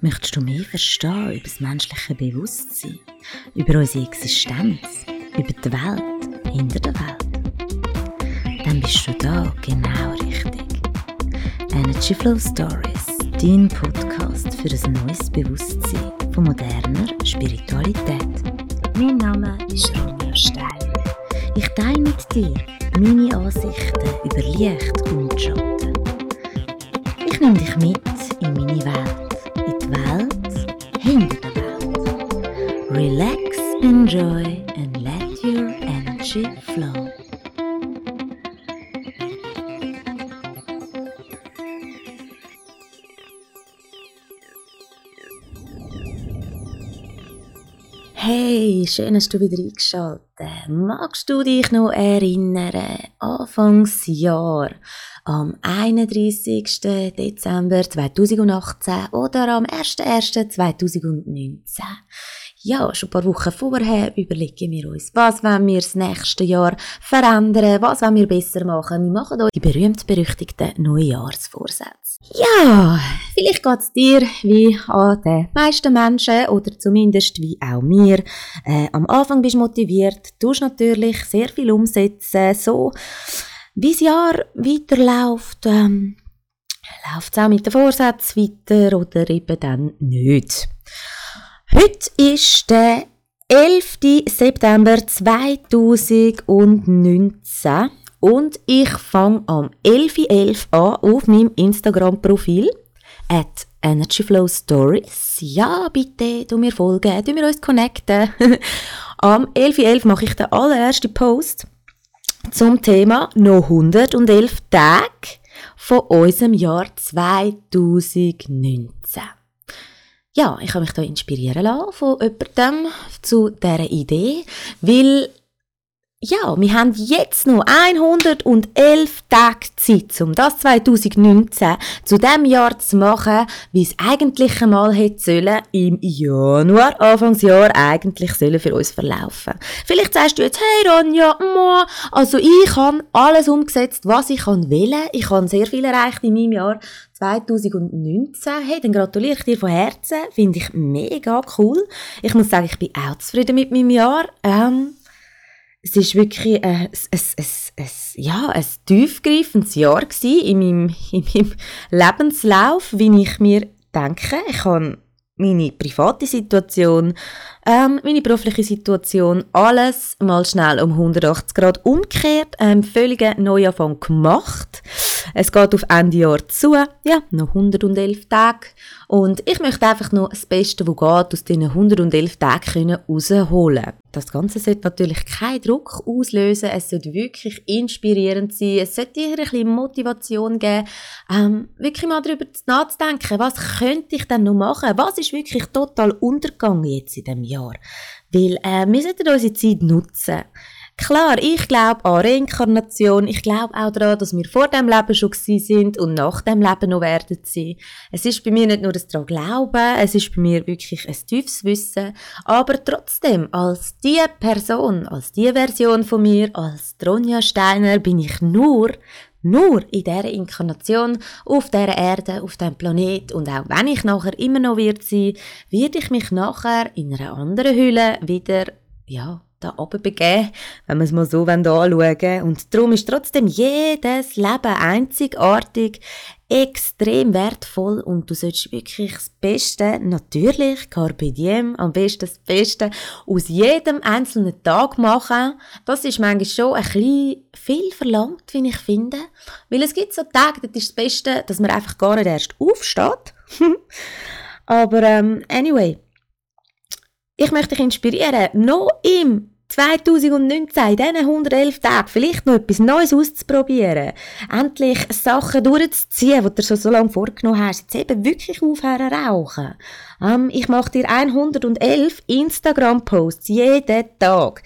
Möchtest du mehr verstehen über das menschliche Bewusstsein, über unsere Existenz, über die Welt, hinter der Welt? Dann bist du da genau richtig. Energy Flow Stories, dein Podcast für ein neues Bewusstsein von moderner Spiritualität. Mein Name ist Ronja Stein. Ich teile mit dir meine Ansichten über Licht und Schatten. Ich nehme dich mit in meine Welt enjoy and let your energy flow. Hey, schön hast du wieder eingeschaltet. Magst du dich noch erinnern? Anfangsjahr am 31. Dezember 2018 oder am 01.01.2019. Ja, schon ein paar Wochen vorher überlegen wir uns, was wollen wir das nächste Jahr verändern, was wollen wir besser machen. Wir machen hier die berühmt-berüchtigten Neujahrsvorsätze. Ja, vielleicht geht es dir wie an den meisten Menschen oder zumindest wie auch mir. Äh, am Anfang bist du motiviert, tust natürlich sehr viel umsetzen, so wie das Jahr weiterläuft, ähm, läuft es auch mit den Vorsätzen weiter oder eben dann nicht. Heute ist der 11. September 2019 und ich fange am 11.11 .11 an auf meinem Instagram-Profil at Energyflow Stories. Ja, bitte, du mir folgen, du mir uns connecten. am 11.11 .11 mache ich den allerersten Post zum Thema noch 111 Tage von unserem Jahr 2019. Ja, ich habe mich da inspirieren lassen von jemandem zu dieser Idee, weil ja, wir haben jetzt noch 111 Tage Zeit, um das 2019 zu dem Jahr zu machen, wie es eigentlich einmal hätte sollen, im Januar, Anfangsjahr, eigentlich sollen für uns verlaufen. Vielleicht sagst du jetzt, hey Ronja, mo, also ich habe alles umgesetzt, was ich kann wählen. Ich habe sehr viel erreicht in meinem Jahr 2019. Hey, dann gratuliere ich dir von Herzen. Finde ich mega cool. Ich muss sagen, ich bin auch zufrieden mit meinem Jahr. Ähm, es ist wirklich ein, ein, ein, ein, ja, ein tiefgreifendes Jahr in meinem, in meinem Lebenslauf, wie ich mir denke. Ich habe meine private Situation, ähm, meine berufliche Situation, alles mal schnell um 180 Grad umgekehrt, einen völligen Neuanfang gemacht. Es geht auf Ende Jahr zu, ja, noch 111 Tage. Und ich möchte einfach noch das Beste, was geht, aus diesen 111 Tagen rausholen Das Ganze sollte natürlich keinen Druck auslösen, es sollte wirklich inspirierend sein, es sollte dir ein bisschen Motivation geben, ähm, wirklich mal darüber nachzudenken, was könnte ich denn noch machen, was ist wirklich total untergegangen jetzt in diesem Jahr. Weil äh, wir sollten unsere Zeit nutzen. Klar, ich glaube an Reinkarnation. Ich glaube auch daran, dass wir vor dem Leben schon gewesen sind und nach dem Leben noch werden sein. Es ist bei mir nicht nur das daran Glauben, es ist bei mir wirklich ein tiefes Wissen. Aber trotzdem, als die Person, als die Version von mir, als Tronja Steiner, bin ich nur nur in dieser Inkarnation auf dieser Erde, auf diesem Planet und auch wenn ich nachher immer noch wird sein, werde ich mich nachher in einer anderen Hülle wieder, ja, da oben begeben, wenn wir es mal so anschauen. Und darum ist trotzdem jedes Leben einzigartig, extrem wertvoll und du solltest wirklich das Beste, natürlich, Carpe Diem, am besten das Beste aus jedem einzelnen Tag machen. Das ist manchmal schon ein bisschen viel verlangt, wie ich finde. Weil es gibt so Tage, das ist das Beste, dass man einfach gar nicht erst aufsteht. Aber ähm, anyway, ich möchte dich inspirieren, noch im 2019, in diesen 111 Tagen, vielleicht noch etwas Neues auszuprobieren. Endlich Sachen durchzuziehen, die du schon so lange vorgenommen hast. Jetzt eben wirklich aufhören rauchen. Ähm, ich mache dir 111 Instagram-Posts jeden Tag.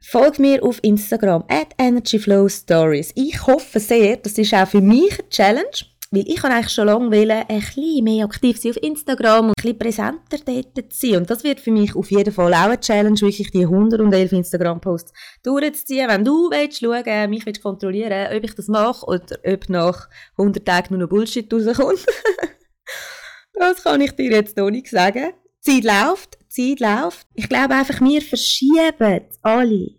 Folg mir auf Instagram at energyflowstories. Ich hoffe sehr, das ist auch für mich eine Challenge weil ich eigentlich schon lange wollen, ein bisschen mehr aktiv sein auf Instagram und ein bisschen präsenter dort zu sein. Und das wird für mich auf jeden Fall auch eine Challenge, wirklich die 111 Instagram-Posts durchzuziehen. Wenn du willst schauen, mich willst kontrollieren, ob ich das mache oder ob nach 100 Tagen nur noch Bullshit rauskommt. Das kann ich dir jetzt noch nicht sagen. Die Zeit läuft, die Zeit läuft. Ich glaube einfach, wir verschieben alle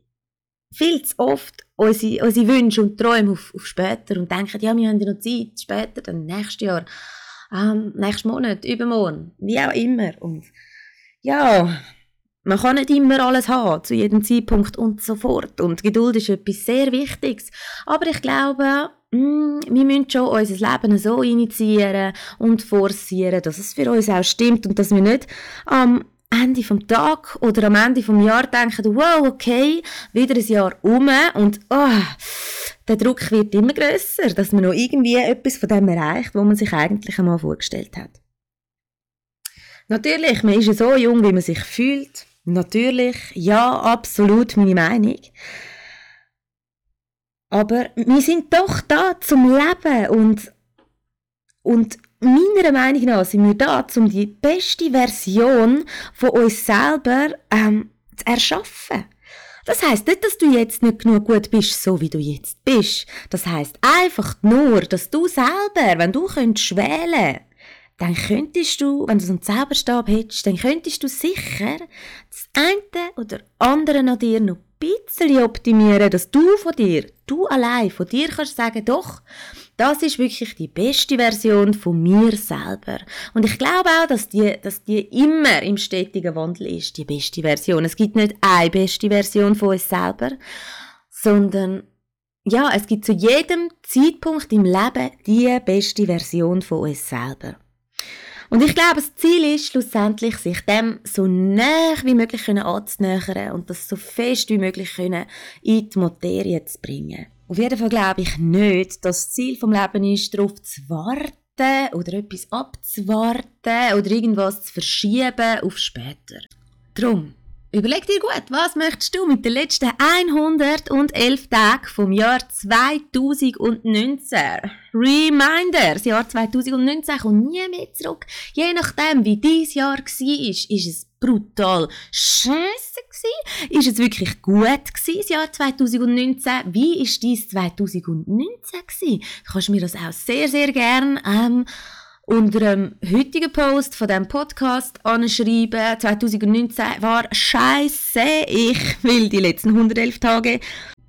viel zu oft unsere, unsere Wünsche und Träume auf, auf später und denken, ja, wir haben ja noch Zeit, später, dann nächstes Jahr, ähm, nächsten Monat, übermorgen, wie auch immer. Und ja, man kann nicht immer alles haben, zu jedem Zeitpunkt und so fort. Und Geduld ist etwas sehr Wichtiges. Aber ich glaube, mm, wir müssen schon unser Leben so initiieren und forcieren, dass es für uns auch stimmt und dass wir nicht am Ende vom Tag oder am Ende vom Jahr denken, wow, okay, wieder ein Jahr um und oh, der Druck wird immer größer, dass man noch irgendwie etwas von dem erreicht, was man sich eigentlich einmal vorgestellt hat. Natürlich, man ist ja so jung, wie man sich fühlt. Natürlich, ja, absolut meine Meinung. Aber wir sind doch da zum Leben und, und meiner Meinung nach sind wir da, um die beste Version von uns selber ähm, zu erschaffen. Das heißt nicht, dass du jetzt nicht genug gut bist, so wie du jetzt bist. Das heißt einfach nur, dass du selber, wenn du könntest wählen, dann könntest du, wenn du so einen Zauberstab hättest, dann könntest du sicher das eine oder andere an dir noch ein bisschen optimieren, dass du von dir, du allein von dir kannst sagen, doch, das ist wirklich die beste Version von mir selber. Und ich glaube auch, dass die, dass die immer im stetigen Wandel ist, die beste Version. Es gibt nicht eine beste Version von uns selber, sondern ja, es gibt zu jedem Zeitpunkt im Leben die beste Version von uns selber. Und ich glaube, das Ziel ist schlussendlich, sich dem so nah wie möglich anzunähern und das so fest wie möglich in die Materie zu bringen. Auf jeden Fall glaube ich nicht, dass das Ziel vom Leben ist, darauf zu warten oder etwas abzuwarten oder irgendwas zu verschieben auf später. Drum, überleg dir gut, was möchtest du mit den letzten 111 Tagen vom Jahr 2019? Reminder, das Jahr 2019 kommt nie mehr zurück. Je nachdem, wie dieses Jahr war, ist es brutal scheiße? Ist es wirklich gut das Jahr 2019? Wie ist dies 2019 gewesen? Du kannst mir das auch sehr, sehr gern ähm, unter dem heutigen Post von diesem Podcast anschreiben. 2019 war scheiße. Ich will die letzten 111 Tage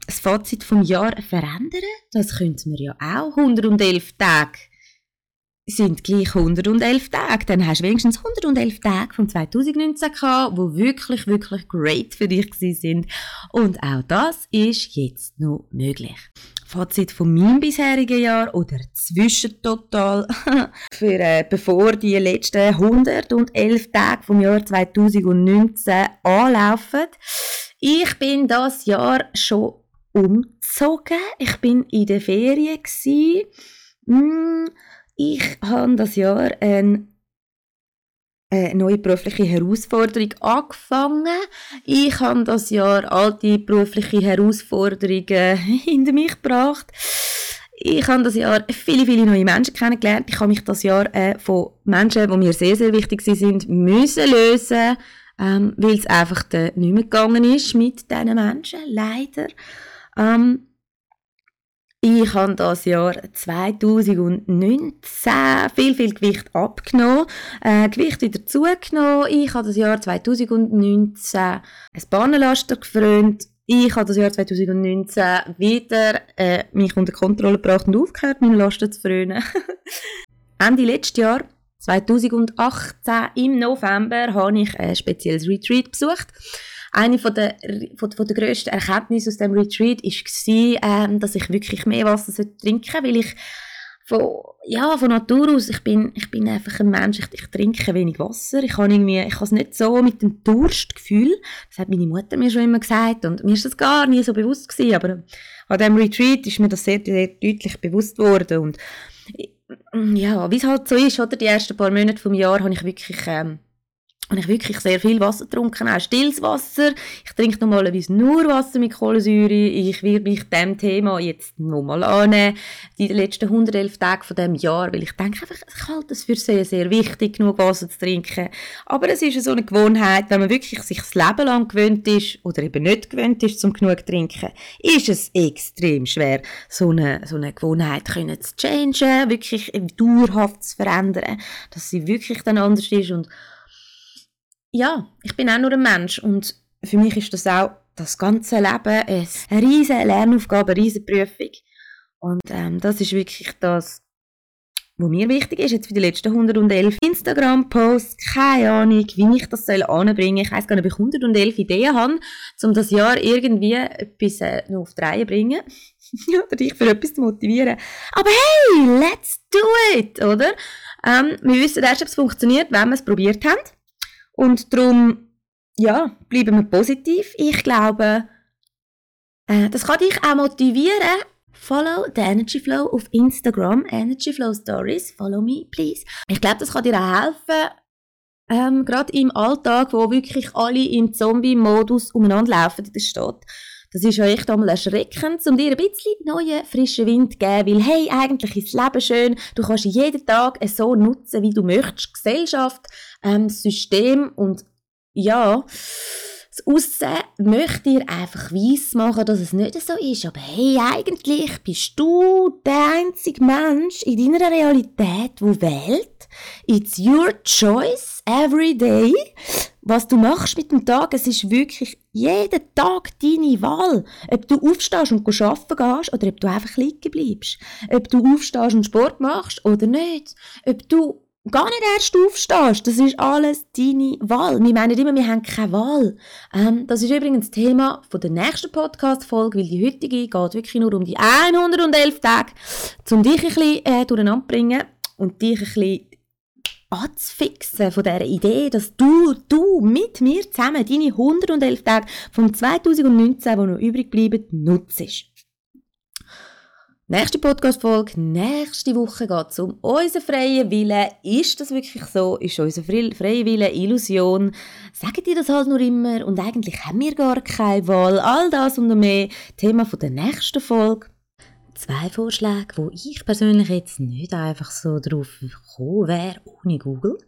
das Fazit vom Jahr verändern. Das könnten wir ja auch. 111 Tage sind gleich 111 Tage. Dann hast du wenigstens 111 Tage von 2019 gehabt, die wirklich, wirklich great für dich sind. Und auch das ist jetzt noch möglich. Fazit von meinem bisherigen Jahr oder Zwischentotal für äh, bevor die letzten 111 Tage vom Jahr 2019 anlaufen. Ich bin das Jahr schon umgezogen. Ich bin in der Ferien gsi. Mm, ich habe das Jahr eine, eine neue berufliche Herausforderung angefangen. Ich habe das Jahr alte berufliche Herausforderungen hinter mich gebracht. Ich habe das Jahr viele, viele neue Menschen kennengelernt. Ich habe mich das Jahr äh, von Menschen, die mir sehr, sehr wichtig sind, müssen lösen, ähm, weil es einfach nicht mehr gegangen ist mit diesen Menschen, leider. Ähm, ich habe das Jahr 2019 viel, viel Gewicht abgenommen, äh, Gewicht wieder zugenommen. Ich habe das Jahr 2019 ein Bahnenlaster gefrönt. Ich habe das Jahr 2019 wieder äh, mich unter Kontrolle gebracht und aufgehört, meinen Lasten zu frönen. Ende letztes Jahr, 2018, im November, habe ich ein spezielles Retreat besucht eine von der, von, von der grössten Erkenntnisse aus dem Retreat war, ähm, dass ich wirklich mehr Wasser trinken sollte, weil ich von, ja, von Natur aus, ich bin, ich bin einfach ein Mensch, ich, ich trinke wenig Wasser, ich habe irgendwie, ich habe es nicht so mit dem Durstgefühl, das hat meine Mutter mir schon immer gesagt und mir ist das gar nie so bewusst gewesen, aber an diesem Retreat ist mir das sehr, sehr deutlich bewusst worden und ja, wie es halt so ist, oder, die ersten paar Monate vom Jahr habe ich wirklich ähm, habe ich wirklich sehr viel Wasser getrunken, auch stilles Wasser. Ich trinke normalerweise nur Wasser mit Kohlensäure. Ich werde mich dem Thema jetzt nochmal annehmen, die letzten 111 Tage von dem Jahr, weil ich denke einfach, ich halte es für sehr, sehr wichtig, genug Wasser zu trinken. Aber es ist so eine Gewohnheit, wenn man wirklich sich das Leben lang gewöhnt ist oder eben nicht gewöhnt ist, zum genug zu trinken, ist es extrem schwer, so eine, so eine Gewohnheit können zu changen, wirklich dauerhaft zu verändern, dass sie wirklich dann anders ist und ja, ich bin auch nur ein Mensch und für mich ist das auch das ganze Leben eine riesige Lernaufgabe, eine riesige Prüfung. Und ähm, das ist wirklich das, was mir wichtig ist, jetzt für die letzten 111 Instagram-Posts, keine Ahnung, wie ich das soll anbringen Ich weiss gar nicht, ob ich 111 Ideen habe, um das Jahr irgendwie etwas äh, noch auf die Reihe zu bringen. oder dich für etwas zu motivieren. Aber hey, let's do it, oder? Ähm, wir wissen erst, ob es funktioniert, wenn wir es probiert haben. Und darum, ja, bleiben wir positiv. Ich glaube, äh, das kann dich auch motivieren. Follow the Energy Flow auf Instagram, Energy Flow Stories. Follow me, please. Ich glaube, das kann dir auch helfen, ähm, gerade im Alltag, wo wirklich alle im Zombie-Modus umeinander laufen in der Stadt. Das ist ja echt einmal erschreckend, um dir ein bisschen neuen, frischen Wind zu geben, weil hey, eigentlich ist das Leben schön, du kannst jeden Tag so nutzen, wie du möchtest, Gesellschaft, ähm, System und ja, das Aussen möchte dir einfach weiss machen, dass es nicht so ist. Aber hey, eigentlich bist du der einzige Mensch in deiner Realität, wo wählt. It's your choice every day. Was du machst mit dem Tag, es ist wirklich jeden Tag deine Wahl. Ob du aufstehst und arbeiten gehst oder ob du einfach liegen bleibst. Ob du aufstehst und Sport machst oder nicht. Ob du gar nicht erst aufstehst. Das ist alles deine Wahl. Wir meinen immer, wir haben keine Wahl. Ähm, das ist übrigens Thema von der nächsten Podcast-Folge, weil die heutige geht wirklich nur um die 111 Tage, um dich ein bisschen äh, durcheinander zu bringen und dich ein bisschen anzufixen von dieser Idee, dass du, du mit mir zusammen deine 111 Tage vom 2019, die noch übrig bleiben, nutzt. Nächste Podcast-Folge, nächste Woche geht es um unseren freien Willen. Ist das wirklich so? Ist unser freier Wille Illusion? Sagen die das halt nur immer und eigentlich haben wir gar keine Wahl. All das und mehr Thema von der nächsten Folge. Zwei Vorschläge, wo ich persönlich jetzt nicht einfach so drauf gekommen wäre, ohne Google.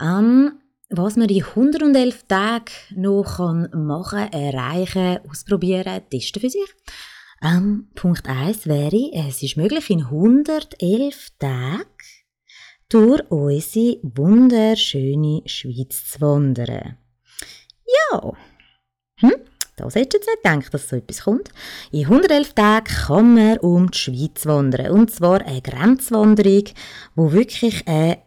Ähm, was man in 111 Tagen noch machen kann, erreichen, ausprobieren, testen für sich. Ähm, Punkt 1 wäre, es ist möglich, in 111 Tagen durch unsere wunderschöne Schweiz zu wandern. Ja, hm? Das hättest du jetzt nicht gedacht, dass so etwas kommt. In 111 Tagen kann man um die Schweiz wandern. Und zwar eine Grenzwanderung, wo wirklich eine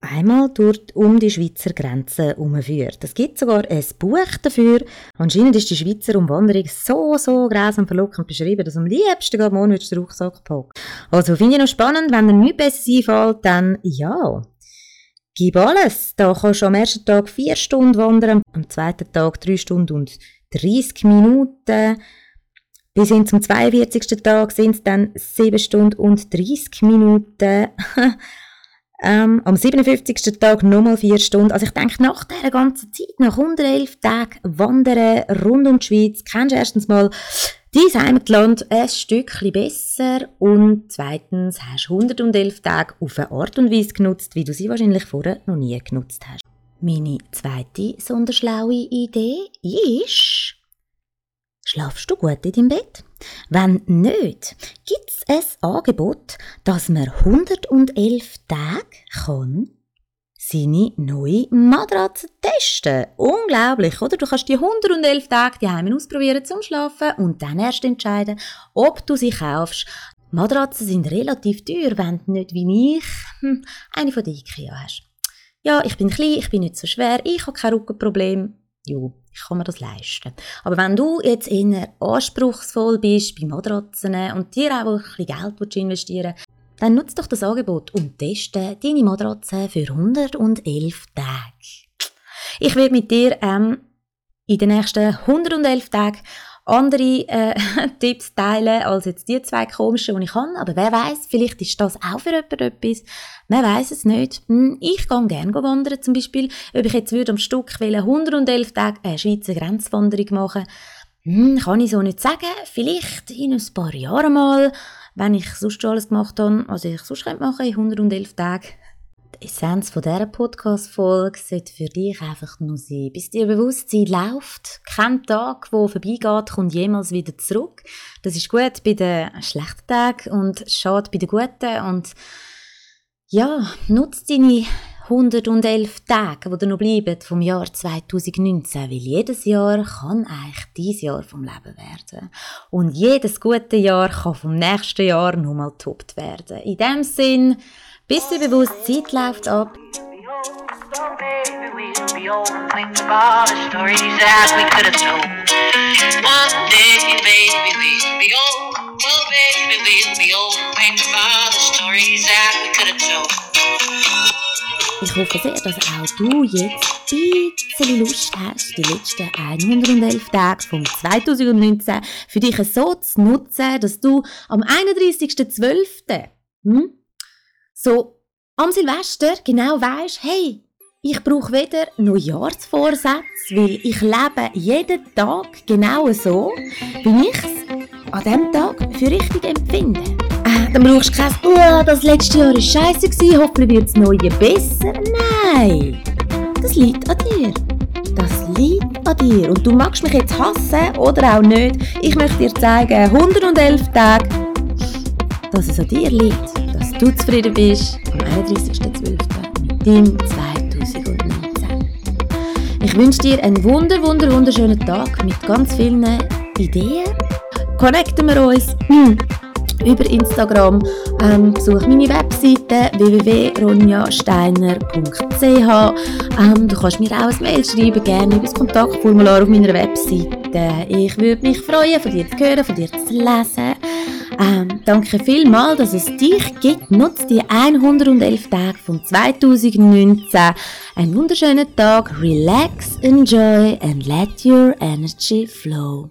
einmal durch, um die Schweizer Grenze herumführt. Es gibt sogar ein Buch dafür. Anscheinend ist die Schweizer Umwanderung so, so grausam verlockend beschrieben, dass am liebsten geht morgen den Rucksack packt. Also finde ich noch spannend, wenn dir nichts besser einfällt, dann ja. Gib alles. Da kannst du am ersten Tag vier Stunden wandern, am zweiten Tag drei Stunden und 30 Minuten. Bis hin zum 42. Tag sind es dann 7 Stunden und 30 Minuten. Ähm, am 57. Tag nochmal vier Stunden. Also ich denke, nach dieser ganzen Zeit, nach 111 Tagen Wandern rund um die Schweiz, kennst du erstens mal dein Heimatland ein Stückchen besser und zweitens hast du 111 Tage auf eine Art und Weise genutzt, wie du sie wahrscheinlich vorher noch nie genutzt hast. Meine zweite sonderschlaue Idee ist, schlafst du gut in deinem Bett? Wenn nicht, gibt es ein Angebot, dass man 111 Tage kann seine neue Matratze testen. Unglaublich, oder? Du kannst die 111 Tage die Heime ausprobieren zum Schlafen und dann erst entscheiden, ob du sie kaufst. Matratzen sind relativ teuer, wenn du nicht wie ich hm, eine von der IKEA hast. Ja, ich bin klein, ich bin nicht so schwer, ich habe kein Rückenproblem. Jo, ich kann mir das leisten. Aber wenn du jetzt eher anspruchsvoll bist bei Matratzen und dir auch ein bisschen Geld investieren willst, dann nutze doch das Angebot und teste deine Matratze für 111 Tage. Ich werde mit dir ähm, in den nächsten 111 Tagen andere äh, Tipps teilen als jetzt die zwei komischen, die ich habe. Aber wer weiß, vielleicht ist das auch für jemanden etwas. Man weiß es nicht. Hm, ich gehe gerne wandern zum Beispiel. Ob ich jetzt würde am Stück 111 Tage eine Schweizer Grenzwanderung machen hm, kann ich so nicht sagen. Vielleicht in ein paar Jahren mal, wenn ich sonst schon alles gemacht habe, was ich sonst machen könnte in 111 Tagen. Die Essenz von dieser Podcast-Folge sollte für dich einfach nur sein, bis dir Bewusstsein läuft. Kein Tag, der vorbeigeht, kommt jemals wieder zurück. Das ist gut bei den schlechten Tagen und schade bei den guten. Und ja, nutze deine 111 Tage, die dir noch bleiben vom Jahr 2019, weil jedes Jahr kann eigentlich dein Jahr vom Leben werden. Und jedes gute Jahr kann vom nächsten Jahr nochmal getoppt werden. In dem Sinn, bist du bewusst, Zeit läuft ab. Ich hoffe sehr, dass auch du jetzt ein bisschen Lust hast, die letzten 111 Tage vom 2019 für dich so zu nutzen, dass du am 31.12. Hm, so am Silvester genau weisst, hey, ich brauche weder Neujahrsvorsätze, weil ich lebe jeden Tag genau so, wie ich es an diesem Tag für richtig empfinde. Äh, dann brauchst du kein, oh, das letzte Jahr war scheiße, hoffentlich wird das neue besser. Nein, das liegt an dir. Das liegt an dir. Und du magst mich jetzt hassen oder auch nicht. Ich möchte dir zeigen, 111 Tage, dass es an dir liegt du zufrieden bist am 31.12. mit deinem 2019. Ich wünsche dir einen wunder, wunder, wunderschönen Tag mit ganz vielen Ideen. Connecten wir uns hm, über Instagram. Ähm, besuch meine Webseite www.ronjasteiner.ch. Ähm, du kannst mir auch ein Mail schreiben, gerne über das Kontaktformular auf meiner Webseite. Ich würde mich freuen, von dir zu hören, von dir zu lesen. Ähm, danke vielmals, dass es dich gibt. Nutze die 111 Tage von 2019. Einen wunderschönen Tag. Relax, enjoy and let your energy flow.